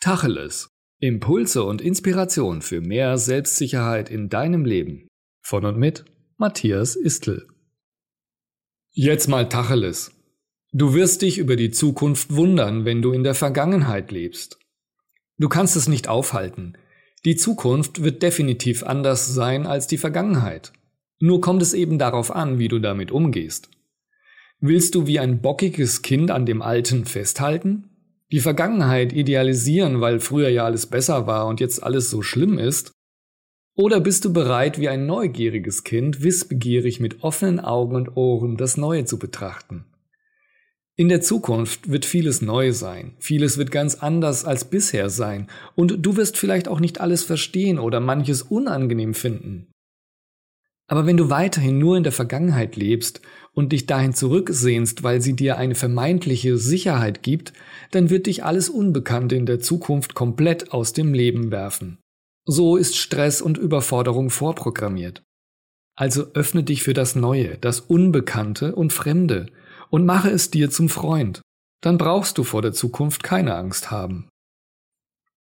Tacheles. Impulse und Inspiration für mehr Selbstsicherheit in deinem Leben. Von und mit Matthias Istl. Jetzt mal Tacheles. Du wirst dich über die Zukunft wundern, wenn du in der Vergangenheit lebst. Du kannst es nicht aufhalten. Die Zukunft wird definitiv anders sein als die Vergangenheit. Nur kommt es eben darauf an, wie du damit umgehst. Willst du wie ein bockiges Kind an dem Alten festhalten? Die Vergangenheit idealisieren, weil früher ja alles besser war und jetzt alles so schlimm ist? Oder bist du bereit, wie ein neugieriges Kind, wissbegierig mit offenen Augen und Ohren das Neue zu betrachten? In der Zukunft wird vieles neu sein, vieles wird ganz anders als bisher sein, und du wirst vielleicht auch nicht alles verstehen oder manches unangenehm finden. Aber wenn du weiterhin nur in der Vergangenheit lebst und dich dahin zurücksehnst, weil sie dir eine vermeintliche Sicherheit gibt, dann wird dich alles Unbekannte in der Zukunft komplett aus dem Leben werfen. So ist Stress und Überforderung vorprogrammiert. Also öffne dich für das Neue, das Unbekannte und Fremde und mache es dir zum Freund. Dann brauchst du vor der Zukunft keine Angst haben.